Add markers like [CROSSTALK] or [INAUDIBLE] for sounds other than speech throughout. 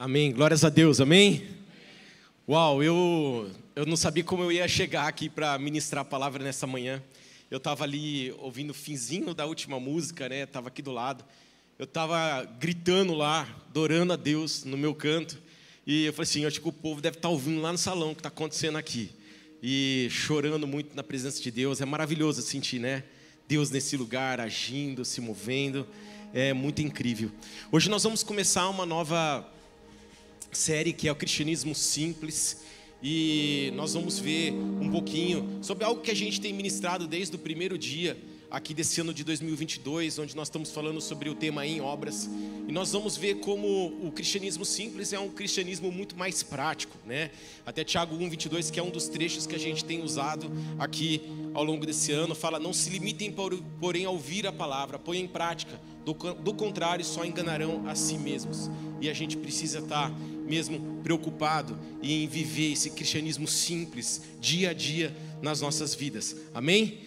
Amém. Glórias a Deus. Amém. Uau, eu, eu não sabia como eu ia chegar aqui para ministrar a palavra nessa manhã. Eu estava ali ouvindo o finzinho da última música, né? Estava aqui do lado. Eu estava gritando lá, adorando a Deus no meu canto. E eu falei assim: eu acho que o povo deve estar tá ouvindo lá no salão o que está acontecendo aqui. E chorando muito na presença de Deus. É maravilhoso sentir, né? Deus nesse lugar, agindo, se movendo. É muito incrível. Hoje nós vamos começar uma nova série que é o Cristianismo Simples. E nós vamos ver um pouquinho sobre algo que a gente tem ministrado desde o primeiro dia aqui desse ano de 2022, onde nós estamos falando sobre o tema em obras. E nós vamos ver como o cristianismo simples é um cristianismo muito mais prático, né? Até Tiago 1:22, que é um dos trechos que a gente tem usado aqui ao longo desse ano, fala: "Não se limitem porém a ouvir a palavra, põem em prática, do, do contrário só enganarão a si mesmos". E a gente precisa estar mesmo preocupado em viver esse cristianismo simples dia a dia nas nossas vidas. Amém?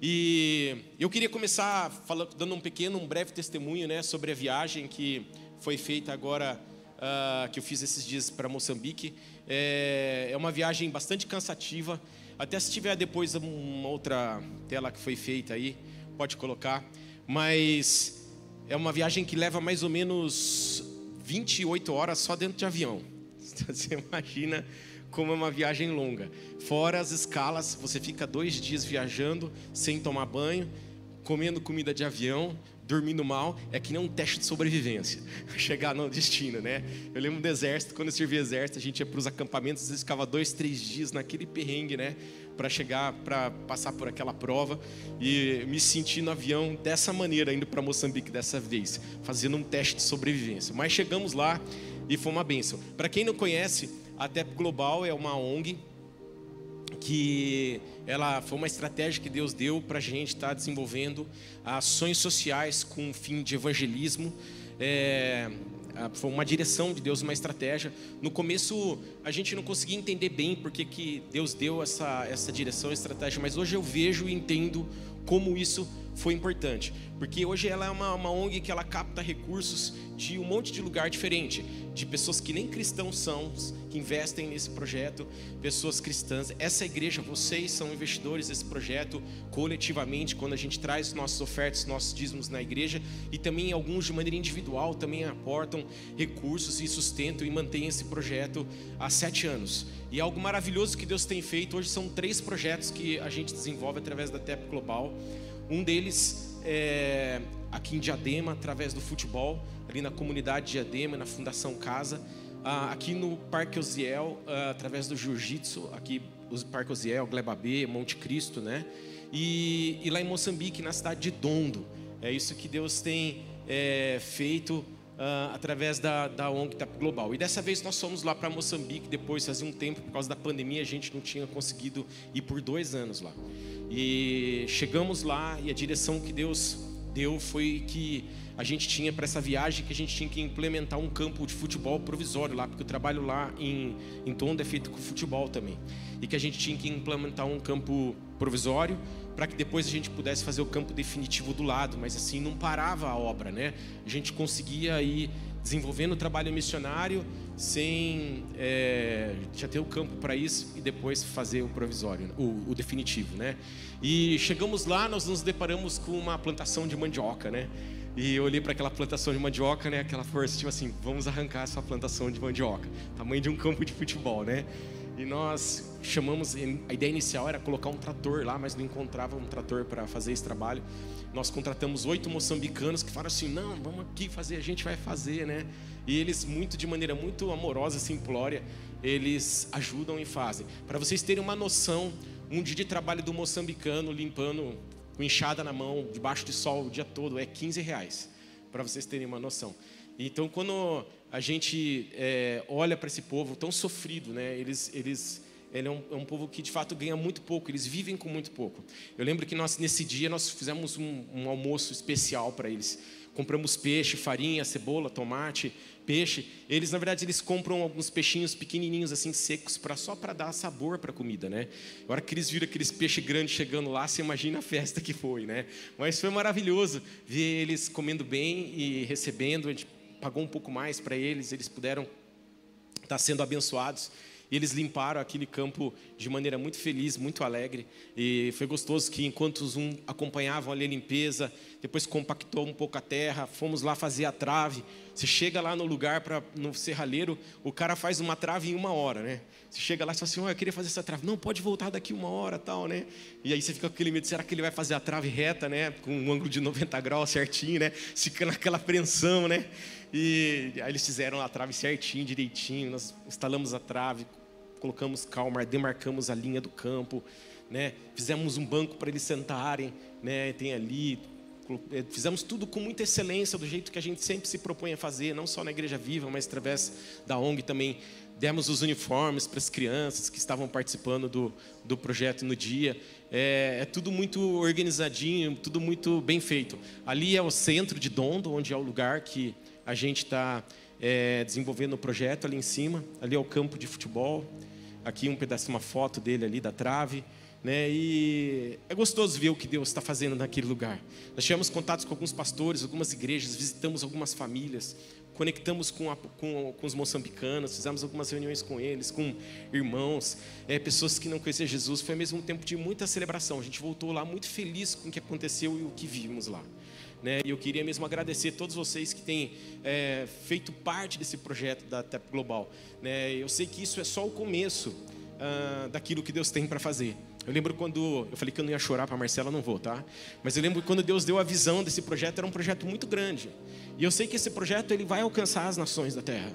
E eu queria começar falando, dando um pequeno, um breve testemunho, né, sobre a viagem que foi feita agora, uh, que eu fiz esses dias para Moçambique. É, é uma viagem bastante cansativa. Até se tiver depois uma outra tela que foi feita aí, pode colocar. Mas é uma viagem que leva mais ou menos 28 horas só dentro de avião. [LAUGHS] Você imagina como é uma viagem longa. Fora as escalas, você fica dois dias viajando sem tomar banho, comendo comida de avião, dormindo mal, é que nem um teste de sobrevivência. [LAUGHS] Chegar no destino, né? Eu lembro do exército, quando eu exército, a gente ia para os acampamentos, às vezes ficava dois, três dias naquele perrengue, né? Para chegar, para passar por aquela prova e me senti no avião dessa maneira, indo para Moçambique dessa vez, fazendo um teste de sobrevivência. Mas chegamos lá e foi uma benção. Para quem não conhece, a TEP Global é uma ONG que ela foi uma estratégia que Deus deu para a gente estar tá desenvolvendo ações sociais com fim de evangelismo. É, foi uma direção de Deus, uma estratégia. No começo a gente não conseguia entender bem porque que Deus deu essa, essa direção, estratégia, mas hoje eu vejo e entendo como isso foi importante, porque hoje ela é uma, uma ONG que ela capta recursos de um monte de lugar diferente, de pessoas que nem cristãos são, que investem nesse projeto, pessoas cristãs. Essa igreja, vocês são investidores desse projeto coletivamente, quando a gente traz nossas ofertas, nossos dízimos na igreja, e também alguns de maneira individual também aportam recursos e sustentam e mantêm esse projeto há sete anos. E algo maravilhoso que Deus tem feito, hoje são três projetos que a gente desenvolve através da TEP Global. Um deles é aqui em Diadema, através do futebol, ali na comunidade Diadema, na Fundação Casa. Ah, aqui no Parque Osiel, ah, através do Jiu-Jitsu, aqui o Parque Osiel, Gleba B, Monte Cristo, né? E, e, lá em Moçambique, na cidade de Dondo. É isso que Deus tem é, feito Uh, através da, da ONG Global. E dessa vez nós fomos lá para Moçambique, depois, fazia um tempo, por causa da pandemia, a gente não tinha conseguido ir por dois anos lá. E chegamos lá e a direção que Deus deu foi que a gente tinha para essa viagem que a gente tinha que implementar um campo de futebol provisório lá, porque o trabalho lá em, em Tondo é feito com futebol também. E que a gente tinha que implementar um campo provisório para que depois a gente pudesse fazer o campo definitivo do lado, mas assim não parava a obra, né? A gente conseguia ir desenvolvendo o trabalho missionário sem é, já ter o campo para isso e depois fazer o provisório, o, o, definitivo, né? E chegamos lá, nós nos deparamos com uma plantação de mandioca, né? E eu olhei para aquela plantação de mandioca, né? Aquela força, tipo assim, vamos arrancar essa plantação de mandioca, tamanho de um campo de futebol, né? E nós chamamos, a ideia inicial era colocar um trator lá, mas não encontrava um trator para fazer esse trabalho. Nós contratamos oito moçambicanos que falaram assim: não, vamos aqui fazer, a gente vai fazer, né? E eles, muito de maneira muito amorosa, simplória, eles ajudam e fazem. Para vocês terem uma noção, um dia de trabalho do moçambicano limpando com enxada na mão, debaixo de sol o dia todo, é 15 reais. Para vocês terem uma noção. Então, quando a gente é, olha para esse povo tão sofrido, né? Eles, eles, ele é um, é um, povo que de fato ganha muito pouco. Eles vivem com muito pouco. Eu lembro que nós nesse dia nós fizemos um, um almoço especial para eles. Compramos peixe, farinha, cebola, tomate, peixe. Eles na verdade eles compram alguns peixinhos pequenininhos assim secos para só para dar sabor para a comida, né? Agora que eles viram aqueles peixes grandes chegando lá, você imagina a festa que foi, né? Mas foi maravilhoso ver eles comendo bem e recebendo. A gente pagou um pouco mais para eles, eles puderam estar tá sendo abençoados. E eles limparam aquele campo de maneira muito feliz, muito alegre. E foi gostoso que enquanto os um acompanhavam ali a limpeza, depois compactou um pouco a terra, fomos lá fazer a trave. Você chega lá no lugar para no serralheiro, o cara faz uma trave em uma hora, né? Você chega lá e fala assim, oh, eu queria fazer essa trave. Não, pode voltar daqui uma hora, tal, né? E aí você fica com aquele medo, será que ele vai fazer a trave reta, né? Com um ângulo de 90 graus certinho, né? Fica naquela apreensão, né? E aí eles fizeram a trave certinho, direitinho. Nós instalamos a trave, colocamos calma, demarcamos a linha do campo, né? Fizemos um banco para eles sentarem, né? Tem ali, eh, fizemos tudo com muita excelência, do jeito que a gente sempre se propõe a fazer, não só na Igreja Viva, mas através da ONG também. Demos os uniformes para as crianças que estavam participando do, do projeto no dia. É, é, tudo muito organizadinho, tudo muito bem feito. Ali é o centro de Dondo, onde é o lugar que a gente está é, desenvolvendo o projeto ali em cima. Ali é o campo de futebol. Aqui um pedaço, uma foto dele ali da trave. Né? E é gostoso ver o que Deus está fazendo naquele lugar. Nós tivemos contatos com alguns pastores, algumas igrejas, visitamos algumas famílias, conectamos com, a, com, com os moçambicanos, fizemos algumas reuniões com eles, com irmãos, é, pessoas que não conheciam Jesus. Foi mesmo tempo de muita celebração. A gente voltou lá muito feliz com o que aconteceu e o que vimos lá. Né? E eu queria mesmo agradecer a todos vocês que têm é, feito parte desse projeto da TEP Global. Né? Eu sei que isso é só o começo ah, daquilo que Deus tem para fazer. Eu lembro quando eu falei que eu não ia chorar para Marcela, não vou, tá? Mas eu lembro quando Deus deu a visão desse projeto, era um projeto muito grande. E eu sei que esse projeto ele vai alcançar as nações da terra.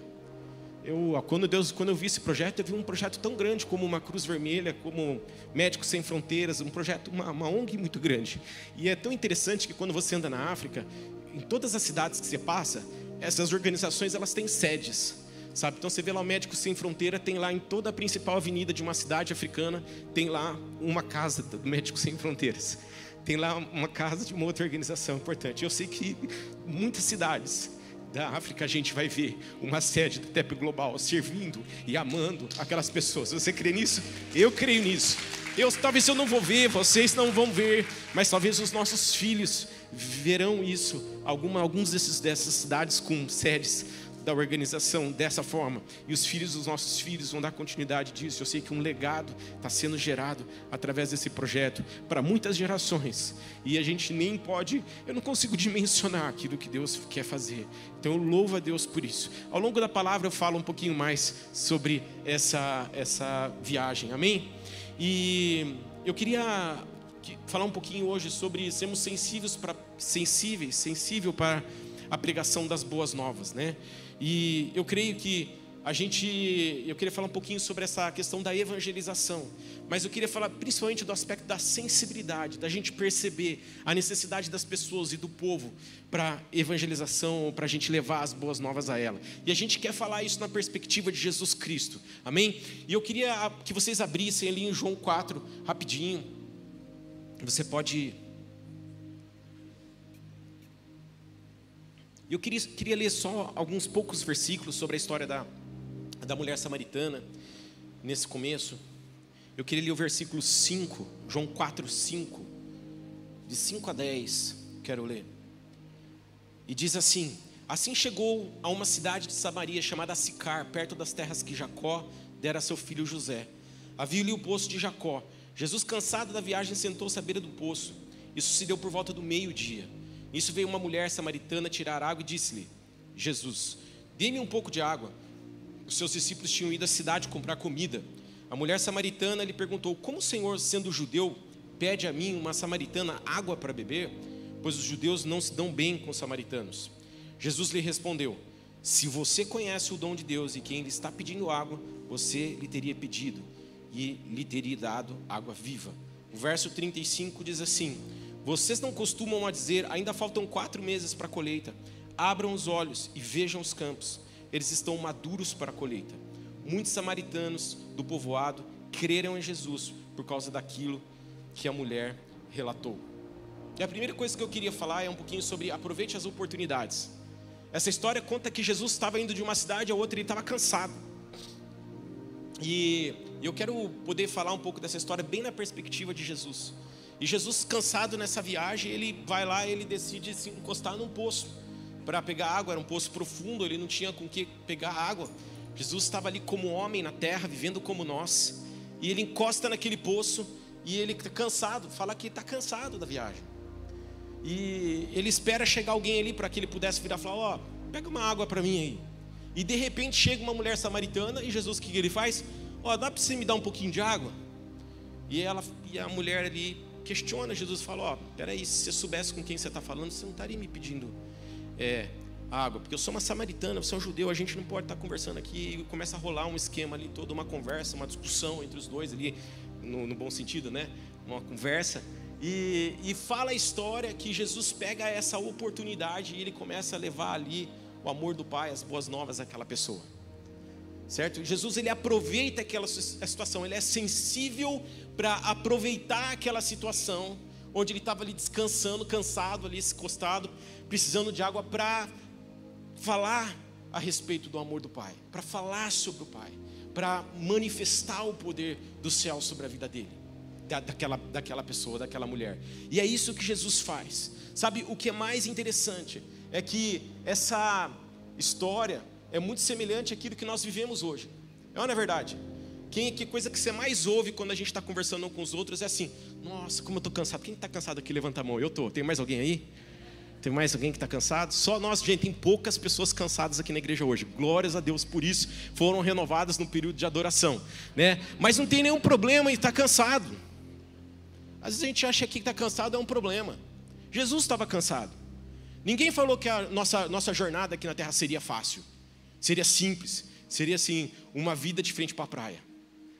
Eu, quando Deus, quando eu vi esse projeto, eu vi um projeto tão grande como uma Cruz Vermelha, como Médicos Sem Fronteiras, um projeto, uma, uma ONG muito grande. E é tão interessante que quando você anda na África, em todas as cidades que você passa, essas organizações elas têm sedes, sabe? Então você vê lá o Médicos Sem Fronteira, tem lá em toda a principal avenida de uma cidade africana, tem lá uma casa do Médicos Sem Fronteiras. Tem lá uma casa de uma outra organização importante. Eu sei que muitas cidades da África, a gente vai ver uma sede do TEP Global servindo e amando aquelas pessoas. Você crê nisso? Eu creio nisso. Eu, talvez eu não vou ver, vocês não vão ver, mas talvez os nossos filhos verão isso. Alguma, alguns desses, dessas cidades com sedes da organização dessa forma. E os filhos dos nossos filhos vão dar continuidade disso. Eu sei que um legado está sendo gerado através desse projeto para muitas gerações. E a gente nem pode, eu não consigo dimensionar aquilo que Deus quer fazer. Então eu louvo a Deus por isso. Ao longo da palavra eu falo um pouquinho mais sobre essa, essa viagem. Amém? E eu queria falar um pouquinho hoje sobre sermos sensíveis para sensíveis, sensível para a pregação das boas novas, né? E eu creio que a gente, eu queria falar um pouquinho sobre essa questão da evangelização, mas eu queria falar principalmente do aspecto da sensibilidade, da gente perceber a necessidade das pessoas e do povo para evangelização, para a gente levar as boas novas a ela. E a gente quer falar isso na perspectiva de Jesus Cristo, amém? E eu queria que vocês abrissem ali em João 4, rapidinho. Você pode Eu queria, queria ler só alguns poucos versículos sobre a história da, da mulher samaritana, nesse começo. Eu queria ler o versículo 5, João 4, 5, de 5 a 10, quero ler. E diz assim: Assim chegou a uma cidade de Samaria chamada Sicar, perto das terras que Jacó dera a seu filho José. Havia-lhe o poço de Jacó. Jesus, cansado da viagem, sentou-se à beira do poço. Isso se deu por volta do meio-dia. Nisso veio uma mulher samaritana tirar água e disse-lhe: Jesus, dê-me um pouco de água. Os seus discípulos tinham ido à cidade comprar comida. A mulher samaritana lhe perguntou: Como o Senhor, sendo judeu, pede a mim, uma samaritana, água para beber? Pois os judeus não se dão bem com os samaritanos. Jesus lhe respondeu: Se você conhece o dom de Deus e quem lhe está pedindo água, você lhe teria pedido e lhe teria dado água viva. O verso 35 diz assim: vocês não costumam a dizer, ainda faltam quatro meses para a colheita. Abram os olhos e vejam os campos, eles estão maduros para a colheita. Muitos samaritanos do povoado creram em Jesus por causa daquilo que a mulher relatou. E a primeira coisa que eu queria falar é um pouquinho sobre aproveite as oportunidades. Essa história conta que Jesus estava indo de uma cidade a outra e estava cansado. E eu quero poder falar um pouco dessa história bem na perspectiva de Jesus. E Jesus, cansado nessa viagem, ele vai lá, ele decide se encostar num poço. para pegar água, era um poço profundo, ele não tinha com que pegar água. Jesus estava ali como homem na terra, vivendo como nós, e ele encosta naquele poço e ele está cansado, fala que está cansado da viagem. E ele espera chegar alguém ali para que ele pudesse virar e falar: Ó, oh, pega uma água para mim aí. E de repente chega uma mulher samaritana e Jesus o que ele faz? Ó, oh, dá para você me dar um pouquinho de água? E ela e a mulher ali questiona Jesus, fala: Ó, oh, peraí, se você soubesse com quem você está falando, você não estaria me pedindo é, água, porque eu sou uma samaritana, você é um judeu, a gente não pode estar conversando aqui e começa a rolar um esquema ali, toda uma conversa, uma discussão entre os dois ali, no, no bom sentido, né? Uma conversa. E, e fala a história que Jesus pega essa oportunidade e ele começa a levar ali o amor do Pai, as boas novas àquela pessoa. Certo? Jesus ele aproveita aquela situação, ele é sensível para aproveitar aquela situação onde ele estava ali descansando, cansado ali, encostado, precisando de água para falar a respeito do amor do Pai, para falar sobre o Pai, para manifestar o poder do céu sobre a vida dele, da, daquela, daquela pessoa, daquela mulher. E é isso que Jesus faz. Sabe, o que é mais interessante é que essa história é muito semelhante àquilo que nós vivemos hoje. É ou não é verdade? Quem, que coisa que você mais ouve quando a gente está conversando com os outros é assim: Nossa, como eu estou cansado. Quem está cansado aqui? Levanta a mão. Eu estou. Tem mais alguém aí? Tem mais alguém que está cansado? Só nós, gente, tem poucas pessoas cansadas aqui na igreja hoje. Glórias a Deus por isso. Foram renovadas no período de adoração, né? Mas não tem nenhum problema em estar cansado. Às vezes a gente acha que estar cansado é um problema. Jesus estava cansado. Ninguém falou que a nossa, nossa jornada aqui na terra seria fácil, seria simples, seria assim, uma vida de frente para a praia.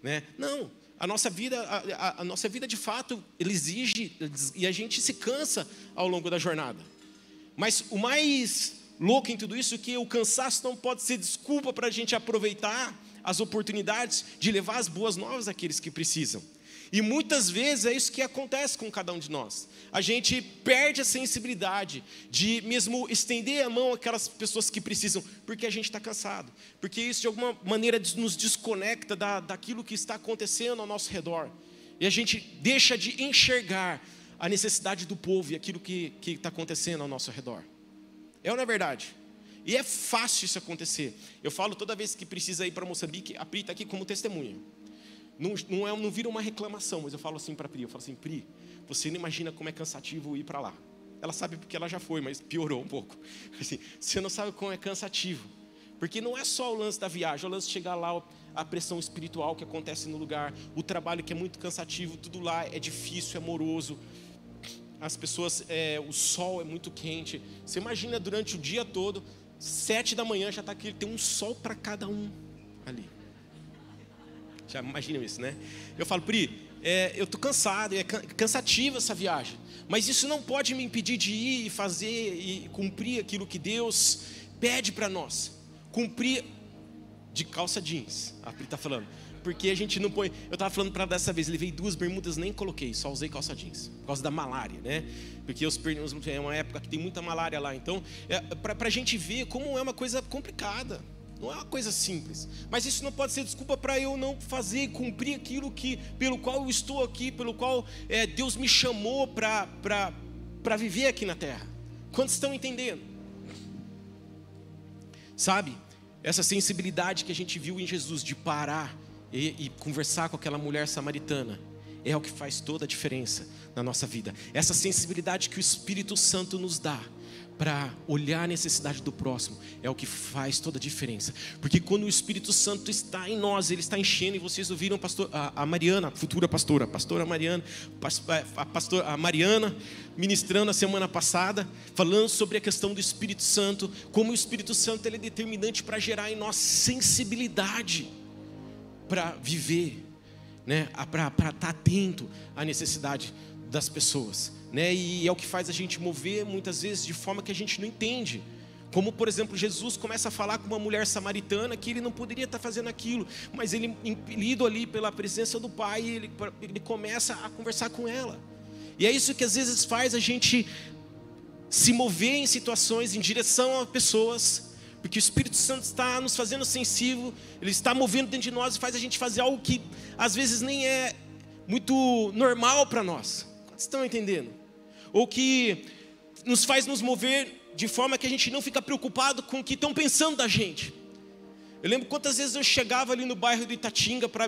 Né? Não, a nossa vida, a, a, a nossa vida de fato, ele exige e a gente se cansa ao longo da jornada. Mas o mais louco em tudo isso é que o cansaço não pode ser desculpa para a gente aproveitar as oportunidades de levar as boas novas àqueles que precisam. E muitas vezes é isso que acontece com cada um de nós. A gente perde a sensibilidade de mesmo estender a mão àquelas pessoas que precisam, porque a gente está cansado. Porque isso de alguma maneira nos desconecta da, daquilo que está acontecendo ao nosso redor. E a gente deixa de enxergar a necessidade do povo e aquilo que está acontecendo ao nosso redor. É ou não é verdade? E é fácil isso acontecer. Eu falo toda vez que precisa ir para Moçambique, a Pri está aqui como testemunha. Não, não, é, não vira uma reclamação, mas eu falo assim para Pri, eu falo assim, Pri, você não imagina como é cansativo ir para lá. Ela sabe porque ela já foi, mas piorou um pouco. [LAUGHS] Assim, você não sabe como é cansativo. Porque não é só o lance da viagem, o lance de chegar lá, a pressão espiritual que acontece no lugar, o trabalho que é muito cansativo, tudo lá é difícil, é moroso, as pessoas, é, o sol é muito quente. Você imagina durante o dia todo, sete da manhã já está aqui, tem um sol para cada um ali. Já imagina isso, né? Eu falo, Pri, é, eu estou cansado, é cansativa essa viagem, mas isso não pode me impedir de ir e fazer e cumprir aquilo que Deus pede para nós. Cumprir de calça jeans, a Pri está falando porque a gente não põe. Eu estava falando para dessa vez, levei duas bermudas, nem coloquei, só usei calça jeans, por causa da malária, né? Porque os é uma época que tem muita malária lá. Então, é, para a gente ver como é uma coisa complicada. Não é uma coisa simples. Mas isso não pode ser desculpa para eu não fazer, cumprir aquilo que, pelo qual eu estou aqui, pelo qual é, Deus me chamou para viver aqui na terra. Quantos estão entendendo? Sabe? Essa sensibilidade que a gente viu em Jesus de parar e, e conversar com aquela mulher samaritana é o que faz toda a diferença na nossa vida. Essa sensibilidade que o Espírito Santo nos dá para olhar a necessidade do próximo é o que faz toda a diferença. Porque quando o Espírito Santo está em nós, ele está enchendo, e vocês ouviram pastor, a, a Mariana, a futura pastora, a pastora Mariana, a, pastor, a Mariana ministrando a semana passada, falando sobre a questão do Espírito Santo, como o Espírito Santo é determinante para gerar em nós sensibilidade para viver, né? para estar tá atento à necessidade das pessoas. Né? E é o que faz a gente mover muitas vezes de forma que a gente não entende. Como, por exemplo, Jesus começa a falar com uma mulher samaritana que ele não poderia estar fazendo aquilo, mas ele, impelido ali pela presença do Pai, ele, ele começa a conversar com ela. E é isso que às vezes faz a gente se mover em situações em direção a pessoas porque o Espírito Santo está nos fazendo sensível, ele está movendo dentro de nós e faz a gente fazer algo que às vezes nem é muito normal para nós. Vocês estão entendendo? Ou que nos faz nos mover de forma que a gente não fica preocupado com o que estão pensando da gente. Eu lembro quantas vezes eu chegava ali no bairro do Itatinga para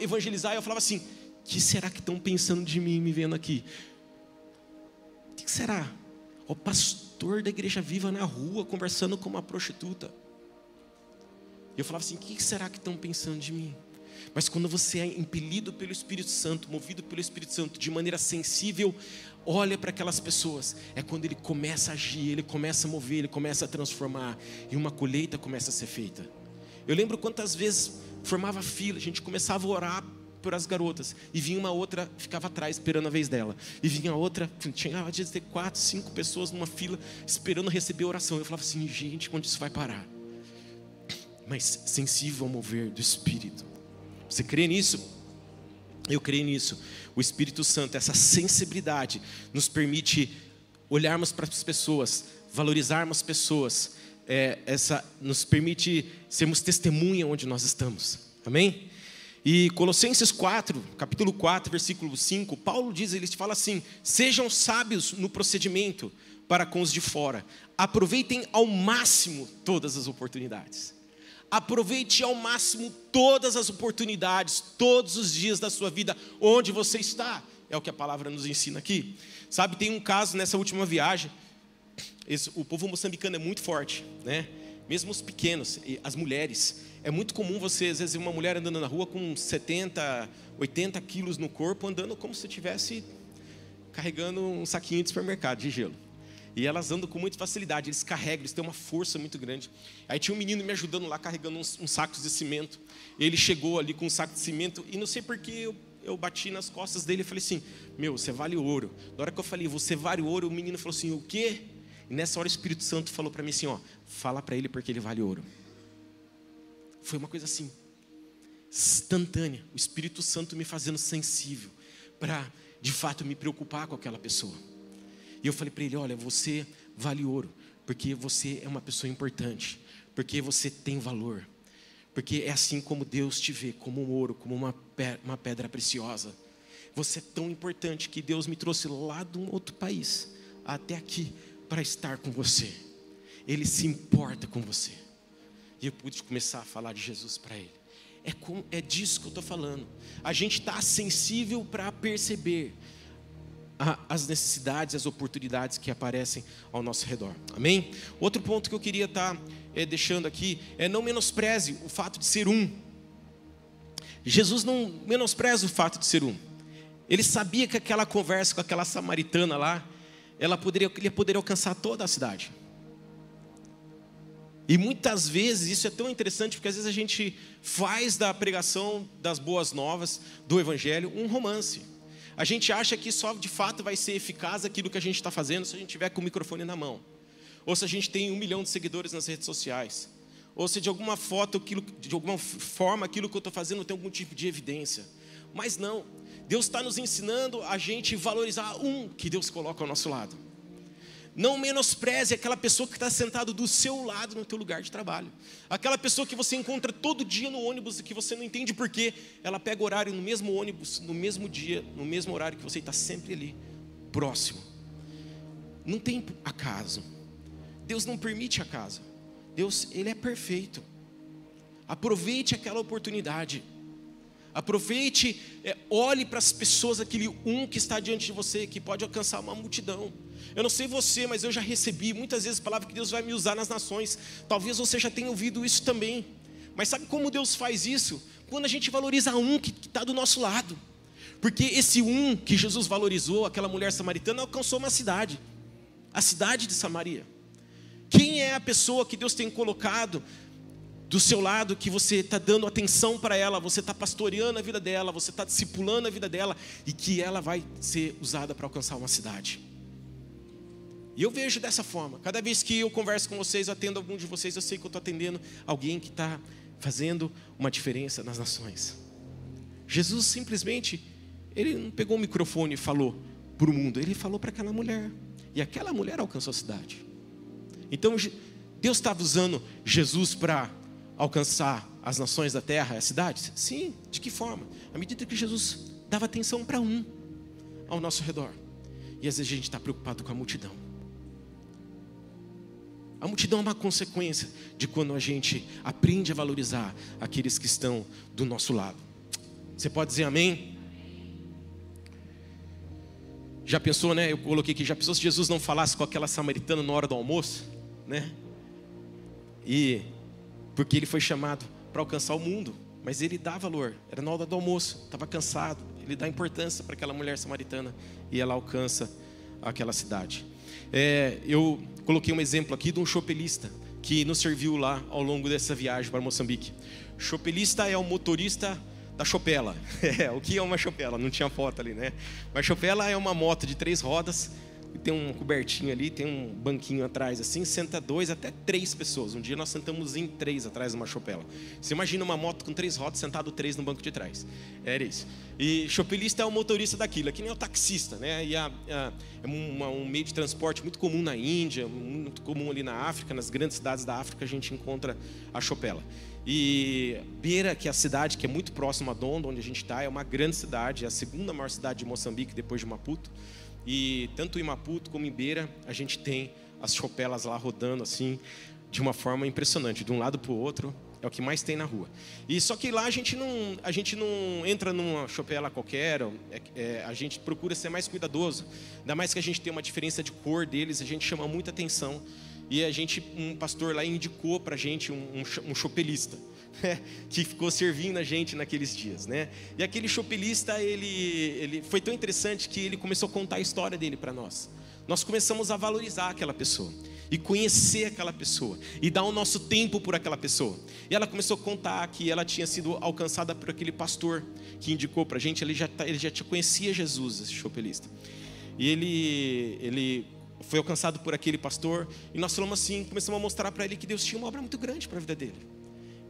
evangelizar e eu falava assim: o que será que estão pensando de mim me vendo aqui? O que será? O pastor da igreja viva na rua conversando com uma prostituta. E eu falava assim: o que será que estão pensando de mim? Mas quando você é impelido pelo Espírito Santo, movido pelo Espírito Santo de maneira sensível, olha para aquelas pessoas, é quando ele começa a agir, ele começa a mover, ele começa a transformar, e uma colheita começa a ser feita. Eu lembro quantas vezes formava fila, a gente começava a orar por as garotas, e vinha uma outra, ficava atrás esperando a vez dela, e vinha outra, tinha às vezes quatro, cinco pessoas numa fila esperando receber a oração. Eu falava assim, gente, quando isso vai parar? Mas sensível ao mover do Espírito. Você crê nisso? Eu creio nisso. O Espírito Santo, essa sensibilidade, nos permite olharmos para as pessoas, valorizarmos pessoas, é, essa nos permite sermos testemunha onde nós estamos. Amém? E Colossenses 4, capítulo 4, versículo 5, Paulo diz, ele fala assim: "Sejam sábios no procedimento para com os de fora. Aproveitem ao máximo todas as oportunidades." Aproveite ao máximo todas as oportunidades, todos os dias da sua vida, onde você está. É o que a palavra nos ensina aqui. Sabe, tem um caso nessa última viagem. Esse, o povo moçambicano é muito forte, né? Mesmo os pequenos, as mulheres. É muito comum você, às vezes, uma mulher andando na rua com 70, 80 quilos no corpo, andando como se estivesse carregando um saquinho de supermercado de gelo. E elas andam com muita facilidade, eles carregam, eles têm uma força muito grande. Aí tinha um menino me ajudando lá, carregando uns, uns sacos de cimento. Ele chegou ali com um saco de cimento, e não sei porque eu, eu bati nas costas dele e falei assim: Meu, você vale ouro. Na hora que eu falei, você vale ouro, o menino falou assim: O quê? E nessa hora o Espírito Santo falou para mim assim: Ó, fala para ele porque ele vale ouro. Foi uma coisa assim, instantânea. O Espírito Santo me fazendo sensível para, de fato, me preocupar com aquela pessoa. E eu falei para ele: olha, você vale ouro, porque você é uma pessoa importante, porque você tem valor, porque é assim como Deus te vê, como um ouro, como uma, uma pedra preciosa. Você é tão importante que Deus me trouxe lá de um outro país até aqui para estar com você. Ele se importa com você. E eu pude começar a falar de Jesus para ele. É, com, é disso que eu estou falando. A gente está sensível para perceber as necessidades, as oportunidades que aparecem ao nosso redor. Amém? Outro ponto que eu queria estar tá, é, deixando aqui é não menospreze o fato de ser um. Jesus não menospreza o fato de ser um. Ele sabia que aquela conversa com aquela samaritana lá, ela poderia, ele poderia alcançar toda a cidade. E muitas vezes isso é tão interessante porque às vezes a gente faz da pregação das boas novas, do evangelho, um romance. A gente acha que só de fato vai ser eficaz aquilo que a gente está fazendo se a gente tiver com o microfone na mão. Ou se a gente tem um milhão de seguidores nas redes sociais. Ou se de alguma foto, aquilo, de alguma forma, aquilo que eu estou fazendo tem algum tipo de evidência. Mas não. Deus está nos ensinando a gente valorizar um que Deus coloca ao nosso lado. Não menospreze aquela pessoa que está sentado do seu lado no teu lugar de trabalho. Aquela pessoa que você encontra todo dia no ônibus e que você não entende porquê. Ela pega horário no mesmo ônibus, no mesmo dia, no mesmo horário que você está sempre ali, próximo. Não tem acaso. Deus não permite acaso. Deus, Ele é perfeito. Aproveite aquela oportunidade. Aproveite, é, olhe para as pessoas, aquele um que está diante de você, que pode alcançar uma multidão. Eu não sei você, mas eu já recebi muitas vezes a palavra que Deus vai me usar nas nações. Talvez você já tenha ouvido isso também. Mas sabe como Deus faz isso? Quando a gente valoriza um que está do nosso lado. Porque esse um que Jesus valorizou, aquela mulher samaritana, alcançou uma cidade a cidade de Samaria. Quem é a pessoa que Deus tem colocado do seu lado, que você está dando atenção para ela, você está pastoreando a vida dela, você está discipulando a vida dela e que ela vai ser usada para alcançar uma cidade? E eu vejo dessa forma. Cada vez que eu converso com vocês, atendo algum de vocês, eu sei que eu estou atendendo alguém que está fazendo uma diferença nas nações. Jesus simplesmente, ele não pegou o microfone e falou para o mundo, ele falou para aquela mulher. E aquela mulher alcançou a cidade. Então, Deus estava usando Jesus para alcançar as nações da terra, as cidades? Sim, de que forma? À medida que Jesus dava atenção para um ao nosso redor. E às vezes a gente está preocupado com a multidão. A multidão é uma consequência de quando a gente aprende a valorizar aqueles que estão do nosso lado. Você pode dizer amém? Já pensou, né? Eu coloquei aqui, já pensou se Jesus não falasse com aquela samaritana na hora do almoço, né? E porque ele foi chamado para alcançar o mundo, mas ele dá valor. Era na hora do almoço, estava cansado. Ele dá importância para aquela mulher samaritana e ela alcança aquela cidade. É, eu coloquei um exemplo aqui de um chopelista que nos serviu lá ao longo dessa viagem para Moçambique. Chopelista é o motorista da Chopela. [LAUGHS] É, o que é uma Chopela? Não tinha foto ali, né? Mas Chopela é uma moto de três rodas tem um cobertinho ali, tem um banquinho atrás assim, senta dois até três pessoas. Um dia nós sentamos em três atrás de uma chopela. Você imagina uma moto com três rodas, sentado três no banco de trás. Era isso. E chopelista é o motorista daquilo, é que nem o taxista, né? E a, a, é uma, um meio de transporte muito comum na Índia, muito comum ali na África, nas grandes cidades da África a gente encontra a chopela. E Beira, que é a cidade que é muito próxima a Dondo, onde a gente está, é uma grande cidade, é a segunda maior cidade de Moçambique depois de Maputo. E tanto em Maputo como em Beira, a gente tem as chopelas lá rodando assim, de uma forma impressionante, de um lado para o outro. É o que mais tem na rua. E só que lá a gente não, a gente não entra numa chopela qualquer, é, é, a gente procura ser mais cuidadoso. Ainda mais que a gente tem uma diferença de cor deles, a gente chama muita atenção. E a gente, um pastor lá indicou para a gente um, um, um chopelista. Que ficou servindo a gente naqueles dias, né? E aquele chopelista, ele, ele foi tão interessante que ele começou a contar a história dele para nós. Nós começamos a valorizar aquela pessoa e conhecer aquela pessoa e dar o nosso tempo por aquela pessoa. E ela começou a contar que ela tinha sido alcançada por aquele pastor que indicou para a gente, ele já, tá, ele já conhecia Jesus, esse chopelista. E ele, ele foi alcançado por aquele pastor e nós falamos assim, começamos a mostrar para ele que Deus tinha uma obra muito grande para a vida dele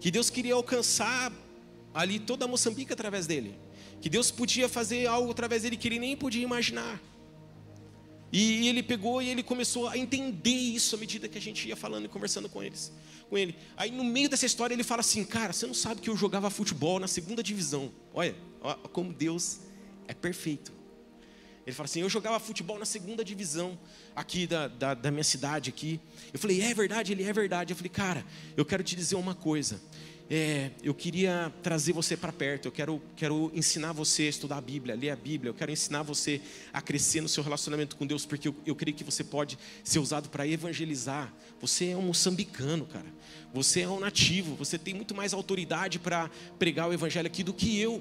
que Deus queria alcançar ali toda Moçambique através dele, que Deus podia fazer algo através dele que ele nem podia imaginar. E ele pegou e ele começou a entender isso à medida que a gente ia falando e conversando com eles, com ele. Aí no meio dessa história ele fala assim, cara, você não sabe que eu jogava futebol na segunda divisão. Olha, olha como Deus é perfeito. Ele fala assim: Eu jogava futebol na segunda divisão aqui da, da, da, minha cidade. aqui. Eu falei: É verdade? Ele é verdade. Eu falei: Cara, eu quero te dizer uma coisa. É, eu queria trazer você para perto. Eu quero, quero ensinar você a estudar a Bíblia, a ler a Bíblia. Eu quero ensinar você a crescer no seu relacionamento com Deus, porque eu, eu creio que você pode ser usado para evangelizar. Você é um moçambicano, cara. Você é um nativo. Você tem muito mais autoridade para pregar o Evangelho aqui do que eu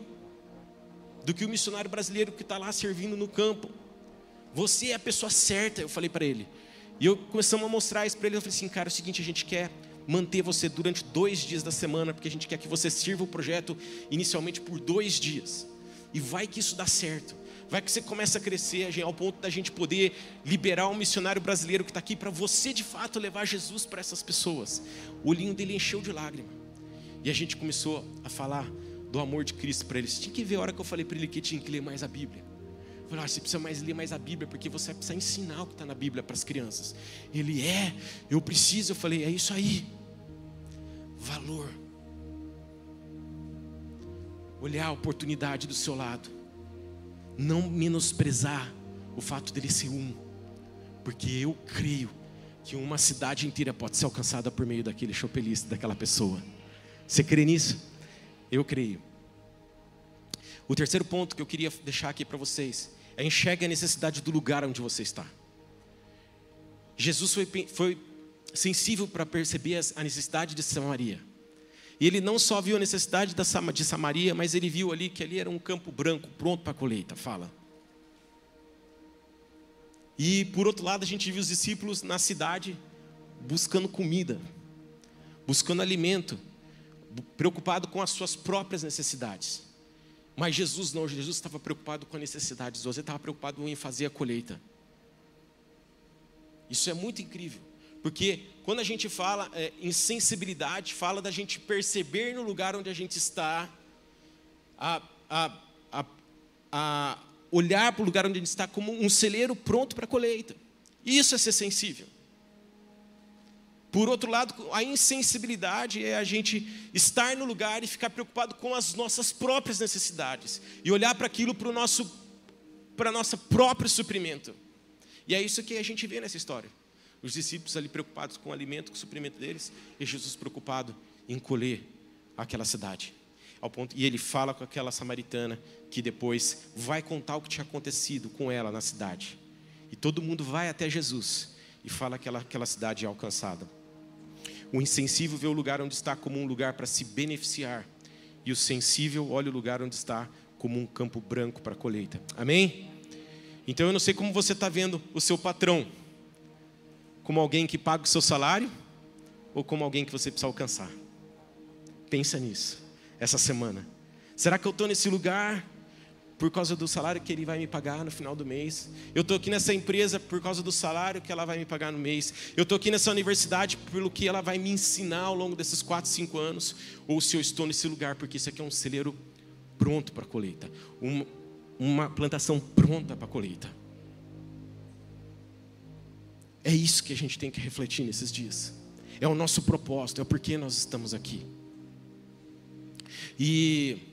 do que o missionário brasileiro que está lá servindo no campo. Você é a pessoa certa, eu falei para ele. E eu começamos a mostrar isso para ele. Eu falei assim, cara, é o seguinte, a gente quer manter você durante dois dias da semana, porque a gente quer que você sirva o projeto inicialmente por dois dias. E vai que isso dá certo. Vai que você começa a crescer ao ponto da gente poder liberar um missionário brasileiro que está aqui para você de fato levar Jesus para essas pessoas. O olhinho dele encheu de lágrima. E a gente começou a falar do amor de Cristo para eles. Tinha que ver a hora que eu falei para ele que tinha que ler mais a Bíblia. Eu falei, ah, você precisa mais ler mais a Bíblia, porque você precisa ensinar o que está na Bíblia para as crianças. Ele é, eu preciso. Eu falei, é isso aí. Valor. Olhar a oportunidade do seu lado. Não menosprezar o fato dele ser um. Porque eu creio que uma cidade inteira pode ser alcançada por meio daquele chopelista, daquela pessoa. Você crê nisso? Eu creio. O terceiro ponto que eu queria deixar aqui para vocês é enxergue a necessidade do lugar onde você está. Jesus foi, foi sensível para perceber a necessidade de Samaria. E ele não só viu a necessidade de Samaria, mas ele viu ali que ali era um campo branco pronto para colheita. Fala. E por outro lado, a gente viu os discípulos na cidade buscando comida, buscando alimento preocupado com as suas próprias necessidades. Mas Jesus não, Jesus estava preocupado com as necessidades, José estava preocupado em fazer a colheita. Isso é muito incrível, porque quando a gente fala é, em sensibilidade, fala da gente perceber no lugar onde a gente está, a, a, a, a olhar para o lugar onde a gente está como um celeiro pronto para a colheita. Isso é ser sensível. Por outro lado, a insensibilidade é a gente estar no lugar e ficar preocupado com as nossas próprias necessidades e olhar para aquilo para o nosso para nosso próprio suprimento. E é isso que a gente vê nessa história. Os discípulos ali preocupados com o alimento, com o suprimento deles, e Jesus preocupado em colher aquela cidade. Ao ponto, e ele fala com aquela samaritana que depois vai contar o que tinha acontecido com ela na cidade. E todo mundo vai até Jesus e fala que aquela, aquela cidade é alcançada. O insensível vê o lugar onde está como um lugar para se beneficiar, e o sensível olha o lugar onde está como um campo branco para colheita. Amém? Então eu não sei como você está vendo o seu patrão, como alguém que paga o seu salário ou como alguém que você precisa alcançar. Pensa nisso essa semana. Será que eu estou nesse lugar por causa do salário que ele vai me pagar no final do mês. Eu estou aqui nessa empresa por causa do salário que ela vai me pagar no mês. Eu estou aqui nessa universidade pelo que ela vai me ensinar ao longo desses 4, 5 anos. Ou se eu estou nesse lugar porque isso aqui é um celeiro pronto para colheita. Uma, uma plantação pronta para colheita. É isso que a gente tem que refletir nesses dias. É o nosso propósito, é o porquê nós estamos aqui. E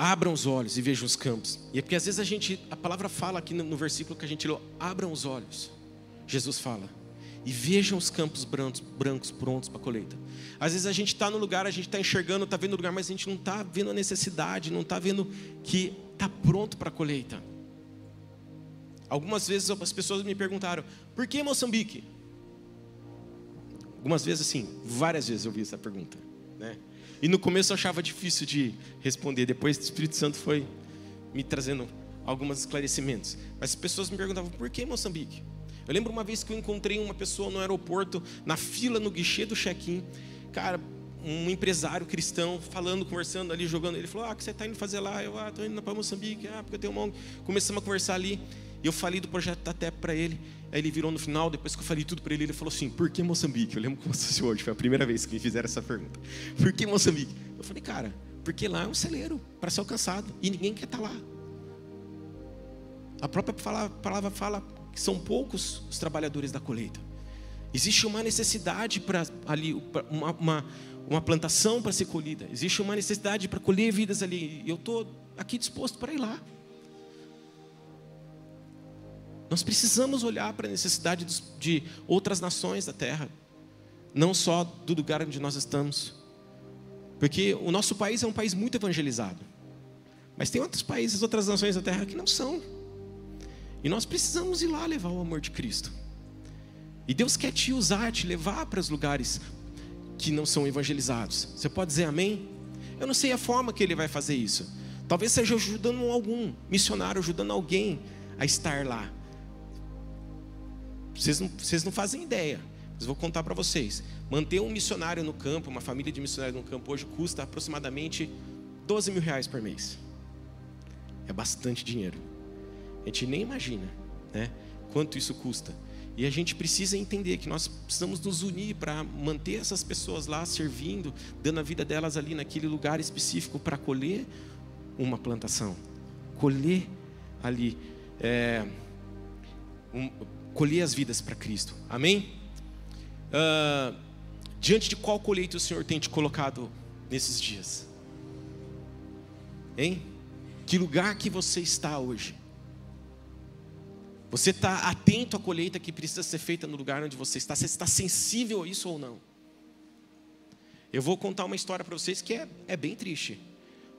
abram os olhos e vejam os campos. E é porque às vezes a gente, a palavra fala aqui no, versículo que a gente leu, abram os olhos. Jesus fala. E vejam os campos brancos, brancos prontos para colheita. Às vezes a gente está no lugar, a gente está enxergando, está vendo o lugar, mas a gente não está vendo a necessidade, não está vendo que está pronto para colheita. Algumas vezes as pessoas me perguntaram, por que Moçambique? Algumas vezes assim, várias vezes eu vi essa pergunta. Né? E no começo eu achava difícil de responder, depois o Espírito Santo foi me trazendo alguns esclarecimentos. Mas as pessoas me perguntavam, por que Moçambique? Eu lembro uma vez que eu encontrei uma pessoa no aeroporto, na fila, no guichê do check-in, cara, um empresário cristão, falando, conversando ali, jogando. Ele falou: Ah, o que você está indo fazer lá? Eu, ah, estou indo para Moçambique, ah, porque eu tenho uma. Começamos a conversar ali. E eu falei do projeto da TEP para ele. Aí ele virou no final, depois que eu falei tudo para ele, ele falou assim: Por que Moçambique? Eu lembro como se fosse hoje, foi a primeira vez que me fizeram essa pergunta. Por que Moçambique? Eu falei, cara, porque lá é um celeiro para ser alcançado e ninguém quer estar tá lá. A própria palavra fala que são poucos os trabalhadores da colheita. Existe uma necessidade para ali, uma, uma, uma plantação para ser colhida. Existe uma necessidade para colher vidas ali. E eu estou aqui disposto para ir lá. Nós precisamos olhar para a necessidade de outras nações da terra, não só do lugar onde nós estamos. Porque o nosso país é um país muito evangelizado. Mas tem outros países, outras nações da terra que não são. E nós precisamos ir lá levar o amor de Cristo. E Deus quer te usar, te levar para os lugares que não são evangelizados. Você pode dizer amém? Eu não sei a forma que ele vai fazer isso. Talvez seja ajudando algum missionário, ajudando alguém a estar lá. Vocês não, vocês não fazem ideia. Mas vou contar para vocês. Manter um missionário no campo, uma família de missionários no campo hoje custa aproximadamente 12 mil reais por mês. É bastante dinheiro. A gente nem imagina, né? Quanto isso custa. E a gente precisa entender que nós precisamos nos unir para manter essas pessoas lá servindo, dando a vida delas ali naquele lugar específico para colher uma plantação, colher ali é, um, colher as vidas para Cristo. Amém? Uh, diante de qual colheita o Senhor tem te colocado nesses dias? Hein? Que lugar que você está hoje? Você está atento à colheita que precisa ser feita no lugar onde você está? Você está sensível a isso ou não? Eu vou contar uma história para vocês que é, é bem triste.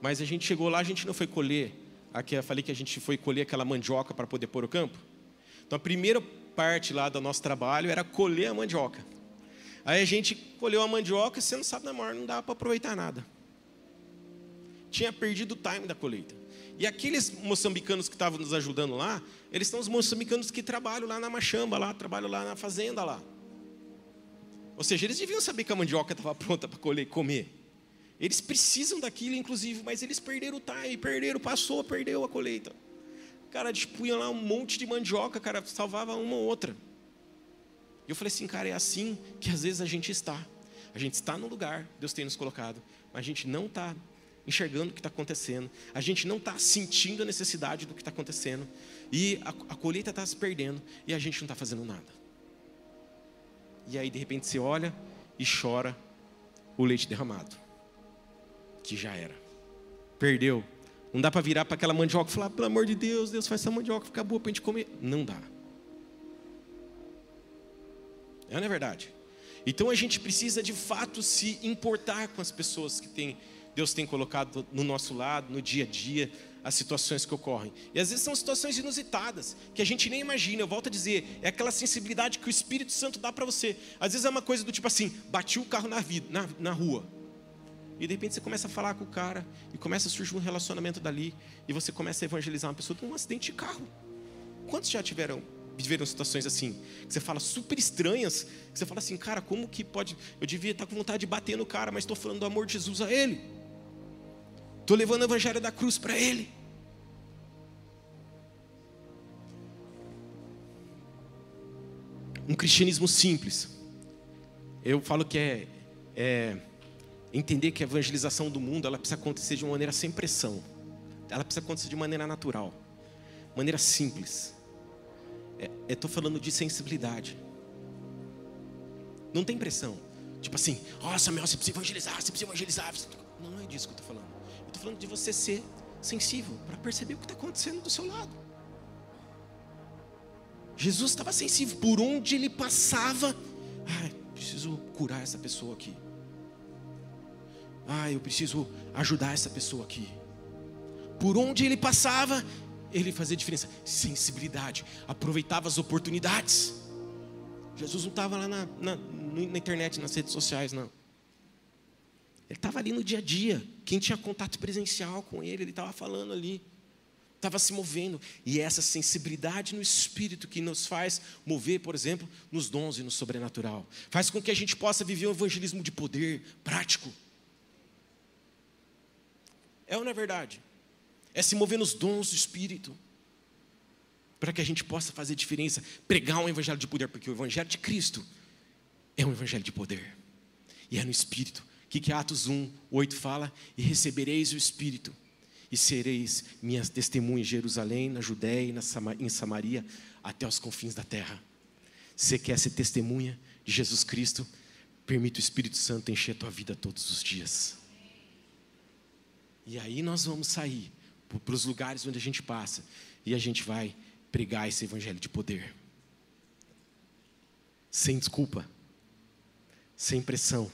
Mas a gente chegou lá, a gente não foi colher. Aqui eu falei que a gente foi colher aquela mandioca para poder pôr o campo. Então a primeira parte lá do nosso trabalho era colher a mandioca. Aí a gente colheu a mandioca e você não sabe na maior, não dava para aproveitar nada. Tinha perdido o time da colheita. E aqueles moçambicanos que estavam nos ajudando lá, eles são os moçambicanos que trabalham lá na machamba, lá, trabalham lá na fazenda lá. Ou seja, eles deviam saber que a mandioca estava pronta para colher e comer. Eles precisam daquilo, inclusive, mas eles perderam o time, perderam, passou, perdeu a colheita. Cara, dispunha lá um monte de mandioca, cara, salvava uma ou outra. E eu falei assim, cara, é assim que às vezes a gente está. A gente está no lugar, Deus tem nos colocado, mas a gente não está enxergando o que está acontecendo, a gente não está sentindo a necessidade do que está acontecendo, e a, a colheita está se perdendo e a gente não está fazendo nada. E aí, de repente, você olha e chora o leite derramado, que já era, perdeu não dá para virar para aquela mandioca e falar, pelo amor de Deus, Deus faz essa mandioca ficar boa para a gente comer. Não dá. É não é verdade? Então a gente precisa de fato se importar com as pessoas que tem, Deus tem colocado no nosso lado, no dia a dia, as situações que ocorrem. E às vezes são situações inusitadas, que a gente nem imagina. Eu volto a dizer, é aquela sensibilidade que o Espírito Santo dá para você. Às vezes é uma coisa do tipo assim: bati o carro na, vida, na, na rua. E de repente você começa a falar com o cara, e começa a surgir um relacionamento dali, e você começa a evangelizar uma pessoa de um acidente de carro. Quantos já tiveram viveram situações assim, que você fala super estranhas, que você fala assim, cara, como que pode. Eu devia estar com vontade de bater no cara, mas estou falando do amor de Jesus a ele. Estou levando o evangelho da cruz para ele. Um cristianismo simples. Eu falo que é, é entender que a evangelização do mundo ela precisa acontecer de uma maneira sem pressão. Ela precisa acontecer de maneira natural, maneira simples. É, Estou falando de sensibilidade. Não tem pressão. Tipo assim, ó oh, Samuel, você precisa evangelizar, você precisa evangelizar. Não, não é disso que eu estou falando. Eu estou falando de você ser sensível para perceber o que está acontecendo do seu lado. Jesus estava sensível por onde ele passava. Ai, preciso curar essa pessoa aqui. Ah, eu preciso ajudar essa pessoa aqui. Por onde ele passava, ele fazia diferença. Sensibilidade, aproveitava as oportunidades. Jesus não estava lá na, na, na, internet, nas redes sociais, não. Ele estava ali no dia a dia. Quem tinha contato presencial com ele, ele estava falando ali. Estava se movendo. E é essa sensibilidade no espírito que nos faz mover, por exemplo, nos dons e no sobrenatural. Faz com que a gente possa viver um evangelismo de poder prático. É ou não é verdade? É se mover nos dons do Espírito. Para que a gente possa fazer diferença, pregar um evangelho de poder, porque o evangelho de Cristo é um evangelho de poder. E é no Espírito. O que, que Atos 1, 8 fala? E recebereis o Espírito, e sereis minhas testemunhas em Jerusalém, na Judéia e em Samaria, até os confins da terra. Você quer ser testemunha de Jesus Cristo? Permita o Espírito Santo encher a tua vida todos os dias. E aí nós vamos sair para os lugares onde a gente passa e a gente vai pregar esse evangelho de poder. Sem desculpa, sem pressão,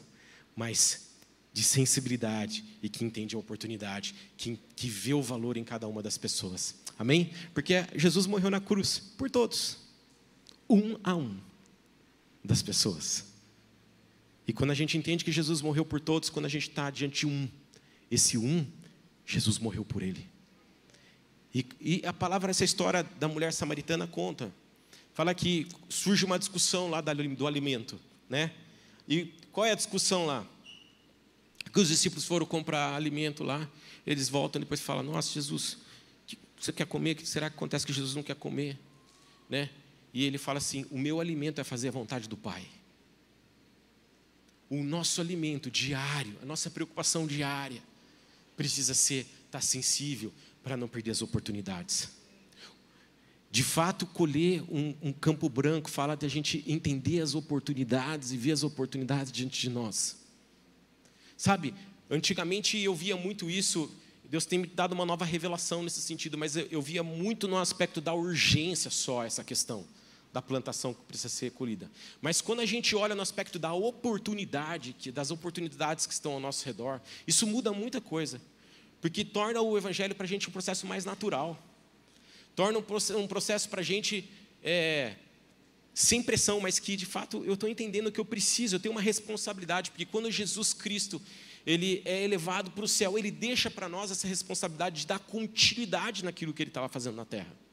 mas de sensibilidade e que entende a oportunidade, que, que vê o valor em cada uma das pessoas. Amém? Porque Jesus morreu na cruz por todos, um a um das pessoas. E quando a gente entende que Jesus morreu por todos, quando a gente está diante de um, esse um, Jesus morreu por ele. E, e, a palavra, essa história da mulher samaritana conta. Fala que surge uma discussão lá do alimento, né? E qual é a discussão lá? Que os discípulos foram comprar alimento lá, eles voltam e depois falam: Nossa, Jesus, você quer comer? Será que acontece que Jesus não quer comer? Né? E ele fala assim: O meu alimento é fazer a vontade do Pai. O nosso alimento diário, a nossa preocupação diária, precisa ser estar tá sensível para não perder as oportunidades. De fato, colher um, um, campo branco fala de a gente entender as oportunidades e ver as oportunidades diante de nós. Sabe, antigamente eu via muito isso, Deus tem me dado uma nova revelação nesse sentido, mas eu, eu via muito no aspecto da urgência só essa questão da plantação que precisa ser colhida. Mas quando a gente olha no aspecto da oportunidade, que, das oportunidades que estão ao nosso redor, isso muda muita coisa. Porque torna o evangelho para a gente um processo mais natural. Torna um processo para a gente é, sem pressão, mas que de fato eu estou entendendo que eu preciso, eu tenho uma responsabilidade, porque quando Jesus Cristo ele é elevado para o céu, ele deixa para nós essa responsabilidade de dar continuidade naquilo que ele estava fazendo na terra.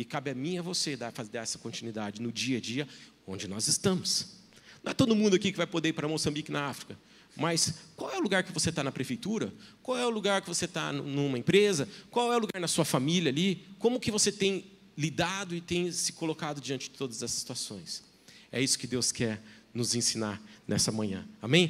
E cabe a mim e a você dar, fazer essa continuidade no dia a dia onde nós estamos. Não é todo mundo aqui que vai poder ir para Moçambique, na África. Mas qual é o lugar que você está na prefeitura? Qual é o lugar que você está numa empresa? Qual é o lugar na sua família ali? Como que você tem lidado e tem se colocado diante de todas essas situações? É isso que Deus quer nos ensinar nessa manhã. Amém?